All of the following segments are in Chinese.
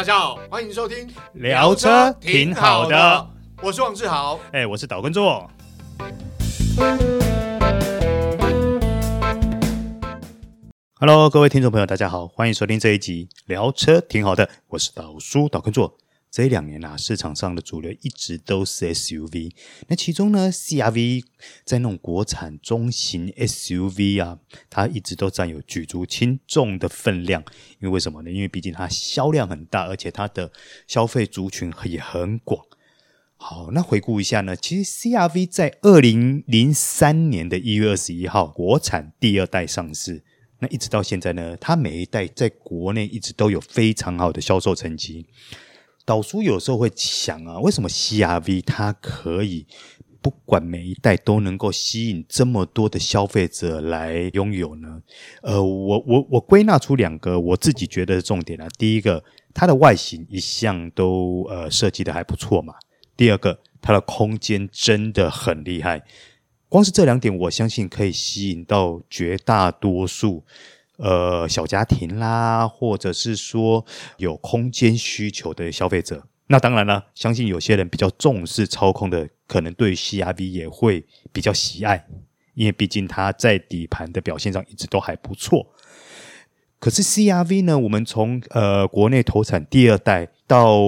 大家好，欢迎收听聊车挺好的，我是王志豪，哎，我是导根座。Hello，各位听众朋友，大家好，欢迎收听这一集聊车挺好的，我是导叔导根座。这两年啊，市场上的主流一直都是 SUV。那其中呢，CRV 在那种国产中型 SUV 啊，它一直都占有举足轻重的分量。因为为什么呢？因为毕竟它销量很大，而且它的消费族群也很广。好，那回顾一下呢，其实 CRV 在二零零三年的一月二十一号国产第二代上市，那一直到现在呢，它每一代在国内一直都有非常好的销售成绩。小叔有时候会想啊，为什么 CRV 它可以不管每一代都能够吸引这么多的消费者来拥有呢？呃，我我我归纳出两个我自己觉得的重点啊。第一个，它的外形一向都呃设计的还不错嘛。第二个，它的空间真的很厉害。光是这两点，我相信可以吸引到绝大多数。呃，小家庭啦，或者是说有空间需求的消费者，那当然了，相信有些人比较重视操控的，可能对 CRV 也会比较喜爱，因为毕竟它在底盘的表现上一直都还不错。可是 CRV 呢，我们从呃国内投产第二代到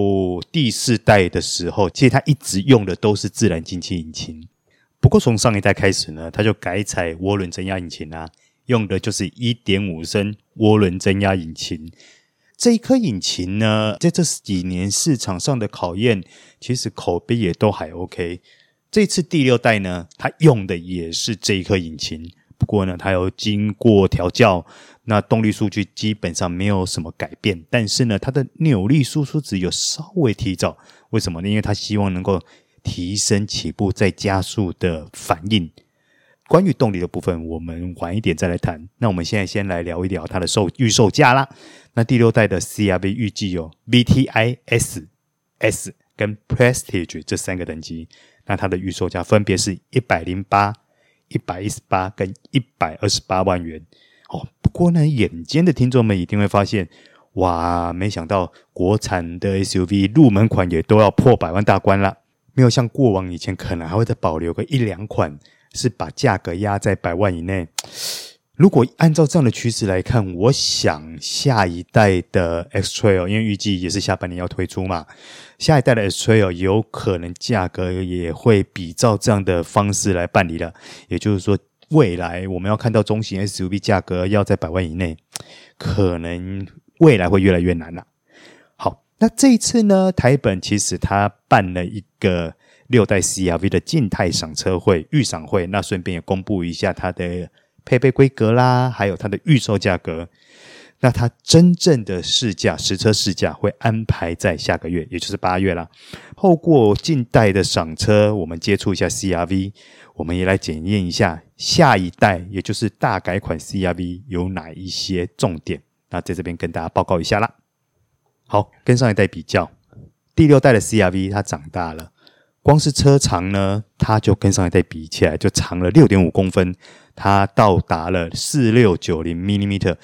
第四代的时候，其实它一直用的都是自然进气引擎，不过从上一代开始呢，它就改采涡轮增压引擎啦。用的就是一点五升涡轮增压引擎，这一颗引擎呢，在这几年市场上的考验，其实口碑也都还 OK。这次第六代呢，它用的也是这一颗引擎，不过呢，它有经过调教，那动力数据基本上没有什么改变，但是呢，它的扭力输出值有稍微提早。为什么呢？因为它希望能够提升起步再加速的反应。关于动力的部分，我们晚一点再来谈。那我们现在先来聊一聊它的售预售价啦。那第六代的 CRV 预计有 VTI S、S 跟 Prestige 这三个等级。那它的预售价分别是一百零八、一百一十八跟一百二十八万元。哦，不过呢，眼尖的听众们一定会发现，哇，没想到国产的 SUV 入门款也都要破百万大关了。没有像过往以前，可能还会再保留个一两款。是把价格压在百万以内。如果按照这样的趋势来看，我想下一代的 X-Trail，因为预计也是下半年要推出嘛，下一代的 X-Trail 有可能价格也会比照这样的方式来办理了。也就是说，未来我们要看到中型 SUV 价格要在百万以内，可能未来会越来越难了。好，那这一次呢，台本其实它办了一个。六代 CRV 的静态赏车会预赏会，那顺便也公布一下它的配备规格啦，还有它的预售价格。那它真正的试驾实车试驾会安排在下个月，也就是八月啦。透过静态的赏车，我们接触一下 CRV，我们也来检验一下下一代，也就是大改款 CRV 有哪一些重点。那在这边跟大家报告一下啦。好，跟上一代比较，第六代的 CRV 它长大了。光是车长呢，它就跟上一代比起来就长了六点五公分，它到达了四六九零 millimeter，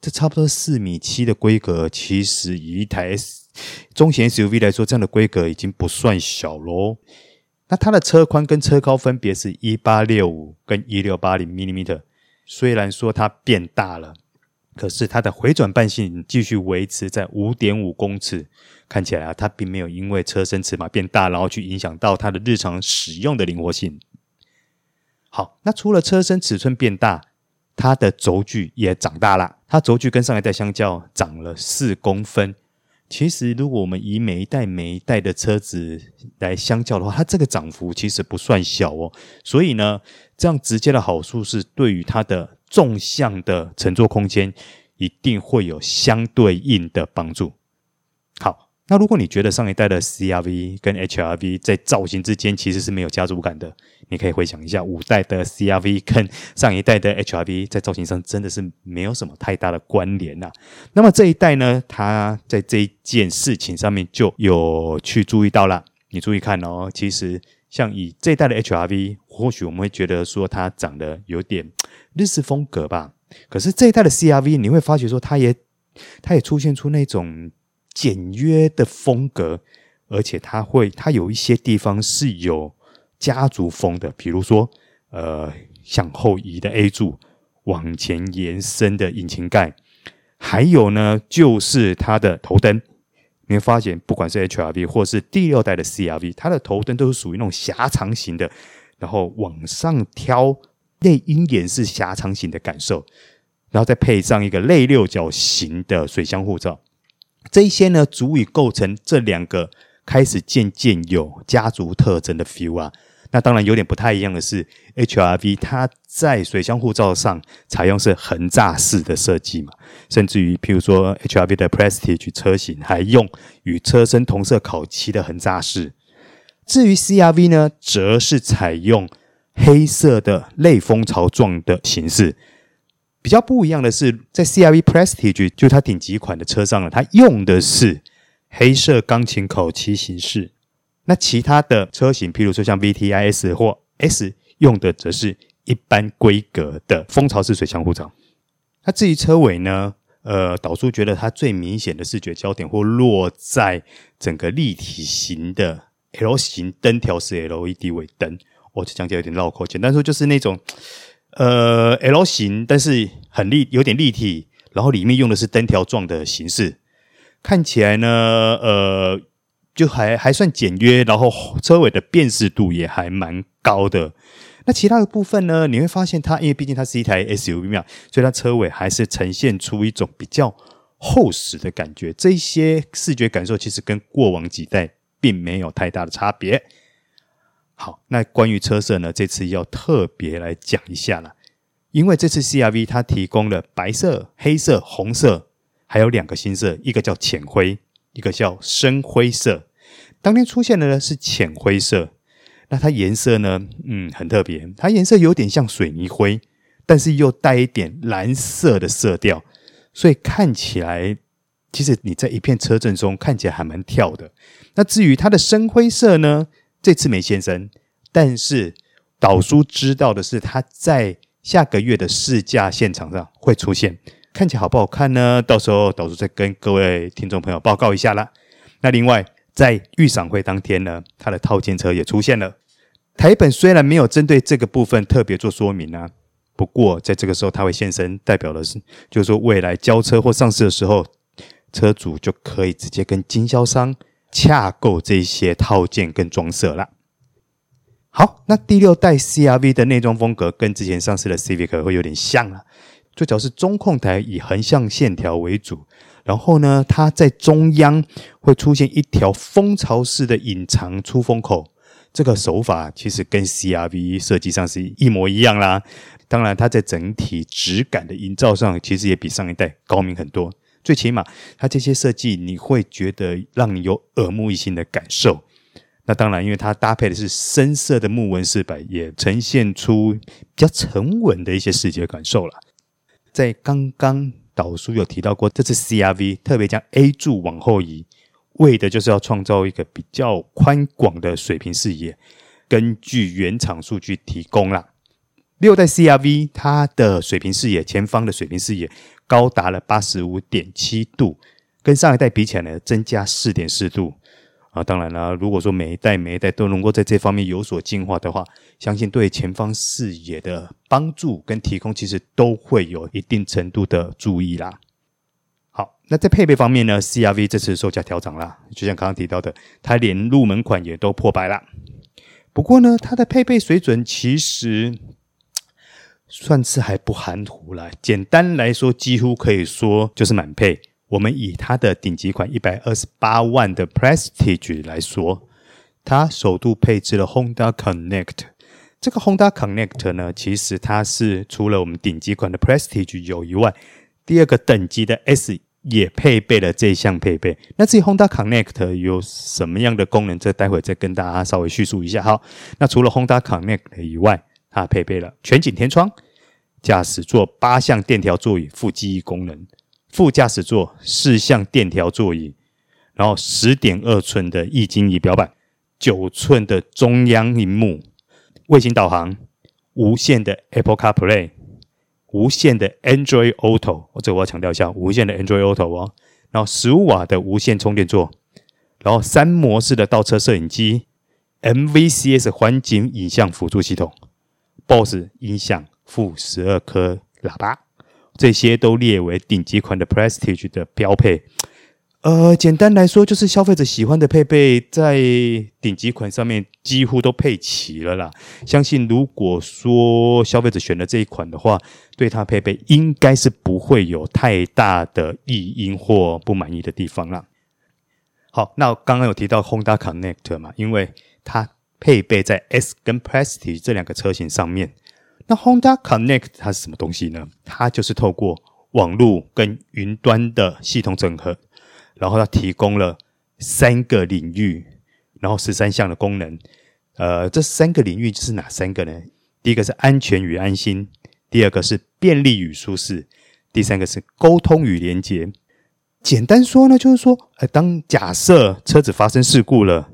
这差不多四米七的规格。其实以一台 S 中型 SUV 来说，这样的规格已经不算小喽。那它的车宽跟车高分别是一八六五跟一六八零 millimeter，虽然说它变大了。可是它的回转半径继续维持在五点五公尺，看起来啊，它并没有因为车身尺码变大，然后去影响到它的日常使用的灵活性。好，那除了车身尺寸变大，它的轴距也长大了。它轴距跟上一代相较长了四公分。其实，如果我们以每一代每一代的车子来相较的话，它这个涨幅其实不算小哦。所以呢，这样直接的好处是对于它的。纵向的乘坐空间一定会有相对应的帮助。好，那如果你觉得上一代的 CRV 跟 HRV 在造型之间其实是没有家族感的，你可以回想一下五代的 CRV 跟上一代的 HRV 在造型上真的是没有什么太大的关联呐。那么这一代呢，它在这一件事情上面就有去注意到了。你注意看哦，其实。像以这一代的 HRV，或许我们会觉得说它长得有点日式风格吧。可是这一代的 CRV，你会发觉说它也它也出现出那种简约的风格，而且它会，它有一些地方是有家族风的，比如说，呃，向后移的 A 柱，往前延伸的引擎盖，还有呢，就是它的头灯。你会发现，不管是 HRV 或是第六代的 CRV，它的头灯都是属于那种狭长型的，然后往上挑，内鹰眼是狭长型的感受，然后再配上一个内六角形的水箱护罩。这一些呢，足以构成这两个开始渐渐有家族特征的 feel 啊。那当然有点不太一样的是，HRV 它在水箱护罩上采用是横栅式的设计嘛，甚至于譬如说 HRV 的 Prestige 车型还用与车身同色烤漆的横栅式。至于 CRV 呢，则是采用黑色的类蜂巢状的形式。比较不一样的是，在 CRV Prestige 就它顶级款的车上呢，它用的是黑色钢琴烤漆形式。那其他的车型，譬如说像 VTIS 或 S，用的则是一般规格的蜂巢式水箱护罩。那至于车尾呢，呃，导叔觉得它最明显的视觉焦点或落在整个立体型的 L 型灯条式 LED 尾灯。我这讲起来有点绕口，简单说就是那种。呃，L 型，但是很立，有点立体，然后里面用的是灯条状的形式，看起来呢，呃，就还还算简约，然后车尾的辨识度也还蛮高的。那其他的部分呢，你会发现它，因为毕竟它是一台 SUV 嘛，所以它车尾还是呈现出一种比较厚实的感觉。这些视觉感受其实跟过往几代并没有太大的差别。好，那关于车色呢？这次要特别来讲一下了，因为这次 CRV 它提供了白色、黑色、红色，还有两个新色，一个叫浅灰，一个叫深灰色。当天出现的呢是浅灰色，那它颜色呢，嗯，很特别，它颜色有点像水泥灰，但是又带一点蓝色的色调，所以看起来，其实你在一片车阵中看起来还蛮跳的。那至于它的深灰色呢？这次没现身，但是导叔知道的是，他在下个月的试驾现场上会出现，看起来好不好看呢？到时候导叔再跟各位听众朋友报告一下啦。那另外，在预赏会当天呢，他的套件车也出现了。台本虽然没有针对这个部分特别做说明啊，不过在这个时候他会现身，代表的是，就是说未来交车或上市的时候，车主就可以直接跟经销商。洽购这些套件跟装设啦。好，那第六代 CRV 的内装风格跟之前上市的 Civic 会有点像了。最主要是中控台以横向线条为主，然后呢，它在中央会出现一条蜂巢式的隐藏出风口。这个手法其实跟 CRV 设计上是一模一样啦。当然，它在整体质感的营造上，其实也比上一代高明很多。最起码，它这些设计你会觉得让你有耳目一新的感受。那当然，因为它搭配的是深色的木纹饰板，也呈现出比较沉稳的一些视觉感受了。在刚刚导叔有提到过，这次 CRV 特别将 A 柱往后移，为的就是要创造一个比较宽广的水平视野。根据原厂数据提供啦，六代 CRV 它的水平视野，前方的水平视野。高达了八十五点七度，跟上一代比起来呢，增加四点四度啊！当然了，如果说每一代每一代都能够在这方面有所进化的话，相信对前方视野的帮助跟提供，其实都会有一定程度的注意啦。好，那在配备方面呢，CRV 这次售价调涨啦，就像刚刚提到的，它连入门款也都破百啦。不过呢，它的配备水准其实。算是还不含糊了。简单来说，几乎可以说就是满配。我们以它的顶级款一百二十八万的 Prestige 来说，它首度配置了 Honda Connect。这个 Honda Connect 呢，其实它是除了我们顶级款的 Prestige 有以外，第二个等级的 S 也配备了这项配备。那至于 Honda Connect 有什么样的功能，这待会再跟大家稍微叙述一下。好，那除了 Honda Connect 以外，它配备了全景天窗、驾驶座八项电调座椅副记忆功能、副驾驶座四项电调座椅，然后十点二寸的液晶仪表板、九寸的中央萤幕、卫星导航、无线的 Apple CarPlay、无线的 Android Auto，这我要强调一下，无线的 Android Auto 哦。然后十五瓦的无线充电座，然后三模式的倒车摄影机，MVCS 环景影像辅助系统，BOSS 音响，负十二颗喇叭，这些都列为顶级款的 Prestige 的标配。呃，简单来说，就是消费者喜欢的配备，在顶级款上面几乎都配齐了啦。相信如果说消费者选了这一款的话，对它配备应该是不会有太大的异音或不满意的地方啦。好，那刚刚有提到 Honda Connect 嘛，因为它配备在 S 跟 Prestige 这两个车型上面。那 Honda Connect 它是什么东西呢？它就是透过网络跟云端的系统整合。然后它提供了三个领域，然后十三项的功能。呃，这三个领域是哪三个呢？第一个是安全与安心，第二个是便利与舒适，第三个是沟通与连接。简单说呢，就是说，呃，当假设车子发生事故了，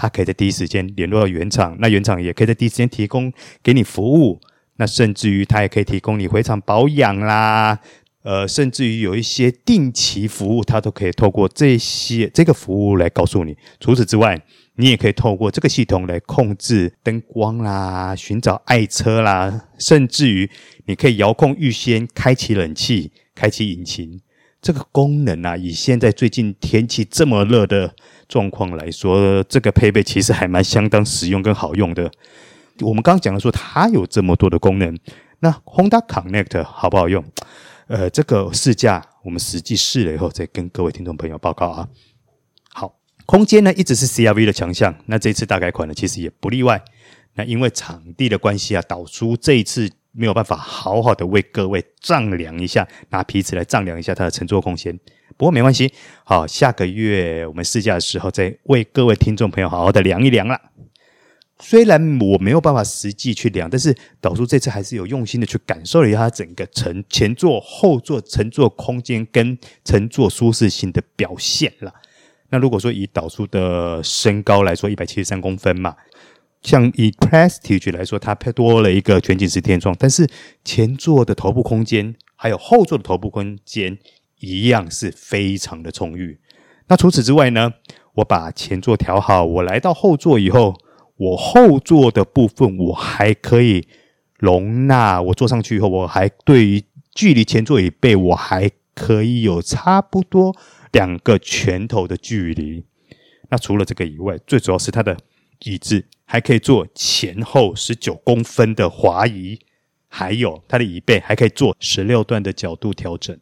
它可以在第一时间联络到原厂，那原厂也可以在第一时间提供给你服务，那甚至于它也可以提供你回厂保养啦。呃，甚至于有一些定期服务，它都可以透过这些这个服务来告诉你。除此之外，你也可以透过这个系统来控制灯光啦、寻找爱车啦，甚至于你可以遥控预先开启冷气、开启引擎。这个功能啊，以现在最近天气这么热的状况来说，这个配备其实还蛮相当实用跟好用的。我们刚刚讲了说它有这么多的功能，那 Honda Connect 好不好用？呃，这个试驾我们实际试了以后，再跟各位听众朋友报告啊。好，空间呢一直是 CRV 的强项，那这次大改款呢其实也不例外。那因为场地的关系啊，导出这一次没有办法好好的为各位丈量一下，拿皮尺来丈量一下它的乘坐空间。不过没关系，好，下个月我们试驾的时候再为各位听众朋友好好的量一量啦。虽然我没有办法实际去量，但是导叔这次还是有用心的去感受了一下它整个乘前座、后座乘坐空间跟乘坐舒适性的表现了。那如果说以导叔的身高来说，一百七十三公分嘛，像以 Prestige 来说，它配多了一个全景式天窗，但是前座的头部空间还有后座的头部空间一样是非常的充裕。那除此之外呢，我把前座调好，我来到后座以后。我后座的部分，我还可以容纳我坐上去以后，我还对于距离前座椅背，我还可以有差不多两个拳头的距离。那除了这个以外，最主要是它的椅子还可以做前后十九公分的滑移，还有它的椅背还可以做十六段的角度调整。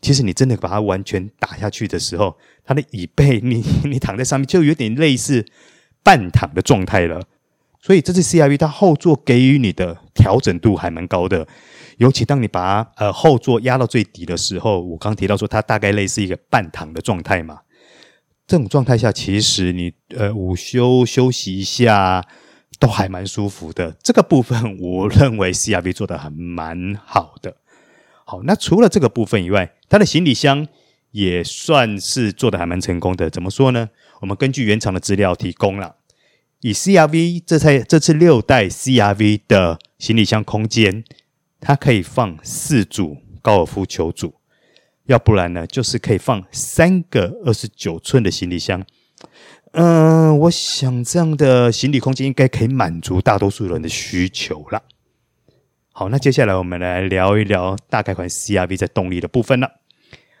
其实你真的把它完全打下去的时候，它的椅背，你 你躺在上面就有点类似。半躺的状态了，所以这次 CRV 它后座给予你的调整度还蛮高的，尤其当你把它呃后座压到最底的时候，我刚提到说它大概类似一个半躺的状态嘛，这种状态下其实你呃午休休息一下都还蛮舒服的，这个部分我认为 CRV 做的还蛮好的。好，那除了这个部分以外，它的行李箱也算是做的还蛮成功的，怎么说呢？我们根据原厂的资料提供了，以 CRV 这台这次六代 CRV 的行李箱空间，它可以放四组高尔夫球组，要不然呢，就是可以放三个二十九寸的行李箱。嗯、我想这样的行李空间应该可以满足大多数人的需求了。好，那接下来我们来聊一聊大改款 CRV 在动力的部分了。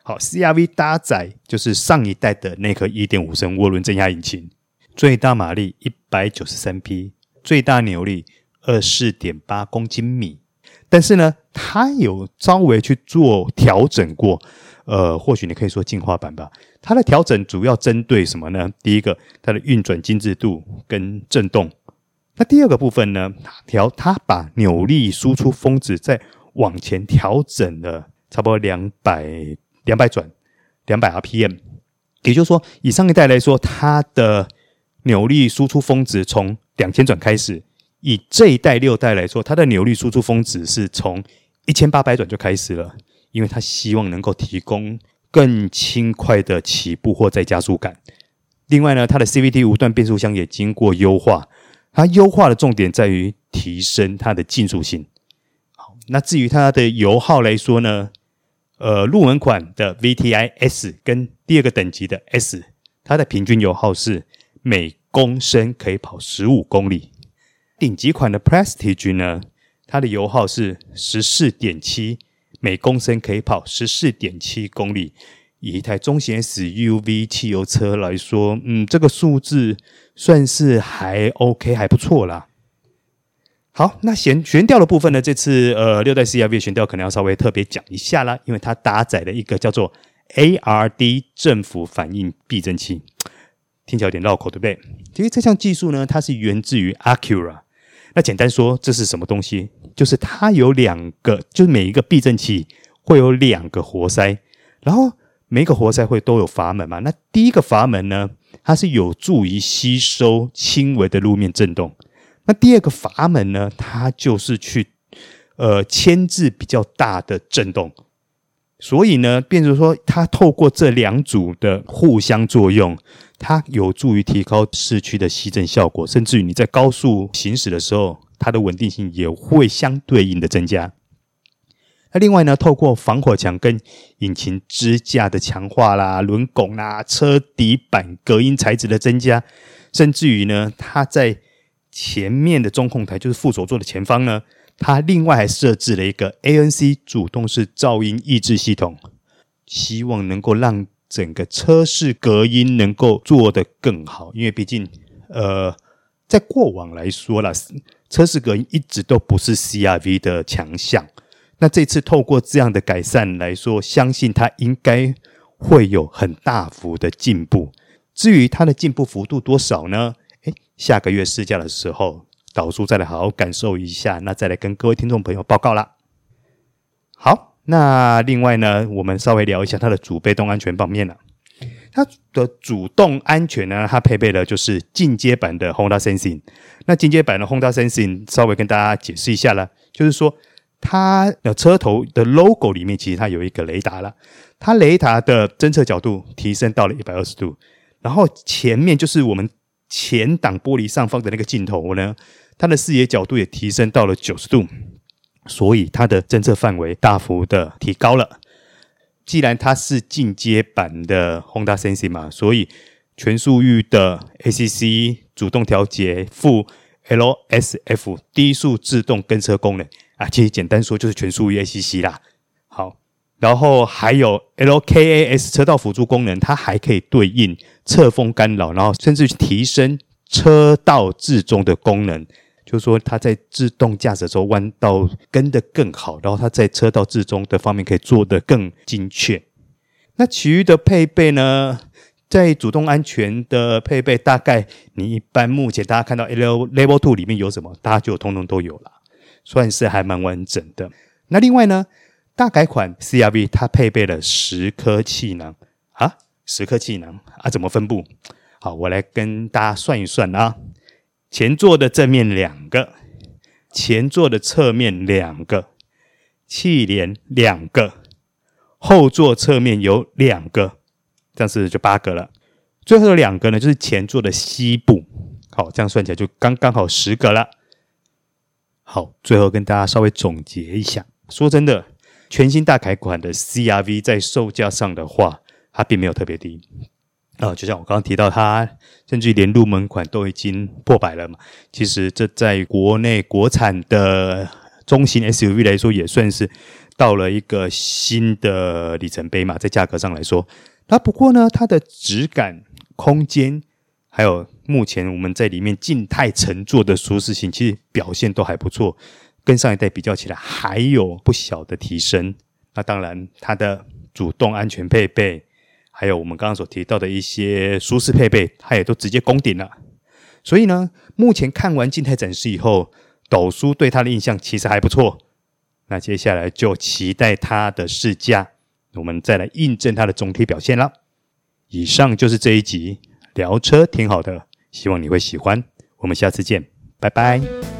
好，CRV 搭载就是上一代的那颗1.5升涡轮增压引擎，最大马力193匹，最大扭力24.8公斤米。但是呢，它有稍微去做调整过，呃，或许你可以说进化版吧。它的调整主要针对什么呢？第一个，它的运转精致度跟震动。那第二个部分呢，调它把扭力输出峰值再往前调整了差不多两百。两百转，两百 RPM，也就是说，以上一代来说，它的扭力输出峰值从两千转开始；以这一代六代来说，它的扭力输出峰值是从一千八百转就开始了，因为它希望能够提供更轻快的起步或再加速感。另外呢，它的 CVT 无段变速箱也经过优化，它优化的重点在于提升它的竞速性。好，那至于它的油耗来说呢？呃入门款的 VTI S 跟第二个等级的 S，它的平均油耗是每公升可以跑十五公里。顶级款的 Prestige 呢，它的油耗是十四点七，每公升可以跑十四点七公里。以一台中型 SUV 汽油车来说，嗯，这个数字算是还 OK，还不错啦。好，那悬悬吊的部分呢？这次呃六代 CR-V 悬吊可能要稍微特别讲一下啦，因为它搭载了一个叫做 ARD 政府反应避震器，听起来有点绕口，对不对？其实这项技术呢，它是源自于 Acura。那简单说，这是什么东西？就是它有两个，就是每一个避震器会有两个活塞，然后。每个活塞会都有阀门嘛？那第一个阀门呢，它是有助于吸收轻微的路面震动。那第二个阀门呢，它就是去呃牵制比较大的震动。所以呢，变成说它透过这两组的互相作用，它有助于提高市区的吸震效果，甚至于你在高速行驶的时候，它的稳定性也会相对应的增加。那另外呢，透过防火墙跟引擎支架的强化啦、轮拱啦、车底板隔音材质的增加，甚至于呢，它在前面的中控台，就是副手座的前方呢，它另外还设置了一个 ANC 主动式噪音抑制系统，希望能够让整个车室隔音能够做得更好。因为毕竟，呃，在过往来说啦，车室隔音一直都不是 CR-V 的强项。那这次透过这样的改善来说，相信它应该会有很大幅的进步。至于它的进步幅度多少呢？诶，下个月试驾的时候，导叔再来好好感受一下，那再来跟各位听众朋友报告啦。好，那另外呢，我们稍微聊一下它的主被动安全方面了。它的主动安全呢，它配备的就是进阶版的 Honda Sensing。那进阶版的 Honda Sensing 稍微跟大家解释一下啦，就是说。它的车头的 logo 里面，其实它有一个雷达了。它雷达的侦测角度提升到了一百二十度，然后前面就是我们前挡玻璃上方的那个镜头呢，它的视野角度也提升到了九十度，所以它的侦测范围大幅的提高了。既然它是进阶版的 Honda Sensing 嘛，所以全速域的 ACC 主动调节副 LSF 低速自动跟车功能。啊，其实简单说就是全速域 ACC 啦。然后还有 LKAS 车道辅助功能，它还可以对应侧风干扰，然后甚至提升车道置中的功能，就是说它在自动驾驶的时候弯道跟得更好，然后它在车道置中的方面可以做得更精确。那其余的配备呢，在主动安全的配备，大概你一般目前大家看到 L Level Two 里面有什么，大家就通通都有了。算是还蛮完整的。那另外呢，大改款 CR-V 它配备了十颗气囊啊，十颗气囊啊，怎么分布？好，我来跟大家算一算啊。前座的正面两个，前座的侧面两个，气帘两个，后座侧面有两个，这样子就八个了。最后的两个呢，就是前座的膝部。好，这样算起来就刚刚好十个了。好，最后跟大家稍微总结一下。说真的，全新大改款的 CR-V 在售价上的话，它并没有特别低啊、就像我刚刚提到，它甚至连入门款都已经破百了嘛。其实这在国内国产的中型 SUV 来说，也算是到了一个新的里程碑嘛。在价格上来说，那不过呢，它的质感、空间还有。目前我们在里面静态乘坐的舒适性，其实表现都还不错，跟上一代比较起来还有不小的提升。那当然，它的主动安全配备，还有我们刚刚所提到的一些舒适配备，它也都直接攻顶了。所以呢，目前看完静态展示以后，斗叔对它的印象其实还不错。那接下来就期待它的试驾，我们再来印证它的总体表现了。以上就是这一集聊车挺好的。希望你会喜欢，我们下次见，拜拜。